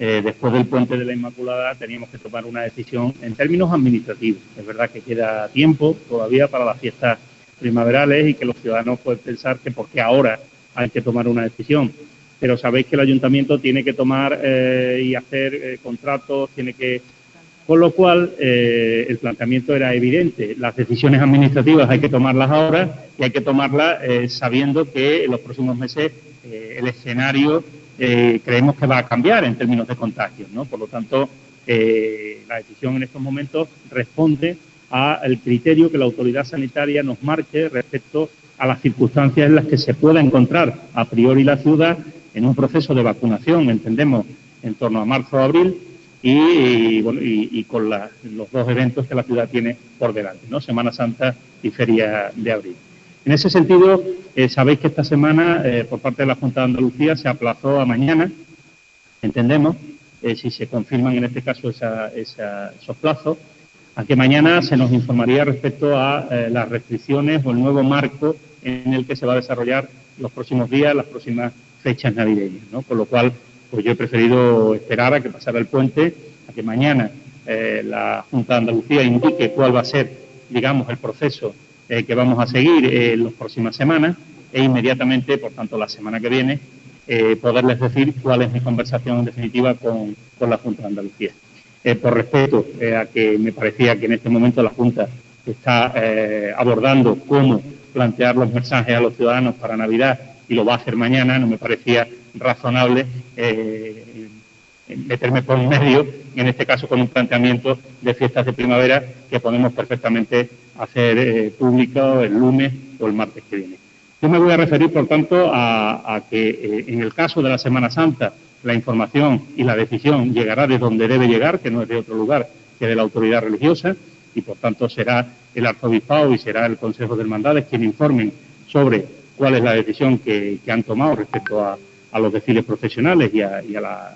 eh, después del puente de la Inmaculada teníamos que tomar una decisión en términos administrativos. Es verdad que queda tiempo todavía para las fiestas primaverales y que los ciudadanos pueden pensar que porque ahora hay que tomar una decisión. Pero sabéis que el ayuntamiento tiene que tomar eh, y hacer eh, contratos, tiene que... Con lo cual, el planteamiento era evidente. Las decisiones administrativas hay que tomarlas ahora y hay que tomarlas sabiendo que en los próximos meses el escenario eh, creemos que va a cambiar en términos de contagios. ¿no? Por lo tanto, eh, la decisión en estos momentos responde al criterio que la autoridad sanitaria nos marque respecto a las circunstancias en las que se pueda encontrar a priori la ciudad en un proceso de vacunación, entendemos, en torno a marzo o abril, y, bueno, y, con los dos eventos que la ciudad tiene por delante, ¿no? Semana Santa y Feria de Abril. En ese sentido, eh, sabéis que esta semana, eh, por parte de la Junta de Andalucía, se aplazó a mañana, entendemos, eh, si se confirman en este caso esos plazos, a que mañana se nos informaría respecto a las restricciones o el nuevo marco en el que se va a desarrollar los próximos días, las próximas fechas navideñas. Con lo cual, pues yo he preferido esperar a que pasara el puente, a que mañana la Junta de Andalucía indique cuál va a ser, digamos, el proceso eh, que vamos a seguir eh, las próximas semanas e inmediatamente, por tanto, la semana que viene, eh, poderles decir cuál es mi conversación en definitiva con, la Junta de Andalucía. por respeto a que me parecía que en este momento la Junta está abordando cómo plantear los mensajes a los ciudadanos para Navidad y lo va a hacer mañana, no me parecía razonable meterme por medio, en este caso con un planteamiento de fiestas de primavera que podemos perfectamente hacer eh, público el lunes o el martes que viene. Yo me voy a referir, por tanto, a, que eh, en el caso de la Semana Santa la información y la decisión llegará de donde debe llegar, que no es de otro lugar que de la autoridad religiosa, y por tanto será el arzobispado y será el Consejo de Hermandades quien informen sobre cuál es la decisión que, han tomado respecto a, los desfiles profesionales y a, la,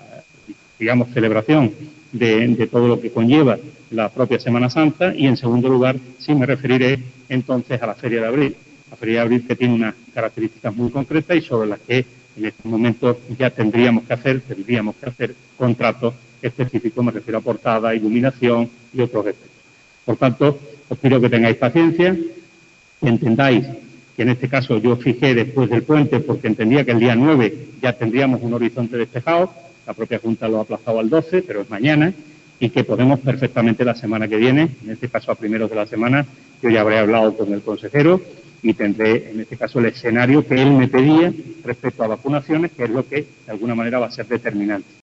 digamos, celebración de, todo lo que conlleva la propia Semana Santa y en segundo lugar sí me referiré entonces a la Feria de Abril. La Feria de Abril que tiene unas características muy concretas y sobre las que en este momento ya tendríamos que hacer, tendríamos que hacer contratos específicos, me refiero a portada, iluminación y otros aspectos. Por tanto, os pido que tengáis paciencia, que entendáis que en este caso yo fijé después del puente porque entendía que el día 9 ya tendríamos un horizonte despejado, la propia Junta lo ha aplazado al 12, pero es mañana, y que podemos perfectamente la semana que viene, en este caso a primeros de la semana, yo ya habré hablado con el consejero y tendré en este caso el escenario que él me pedía respecto a vacunaciones, que es lo que de alguna manera va a ser determinante.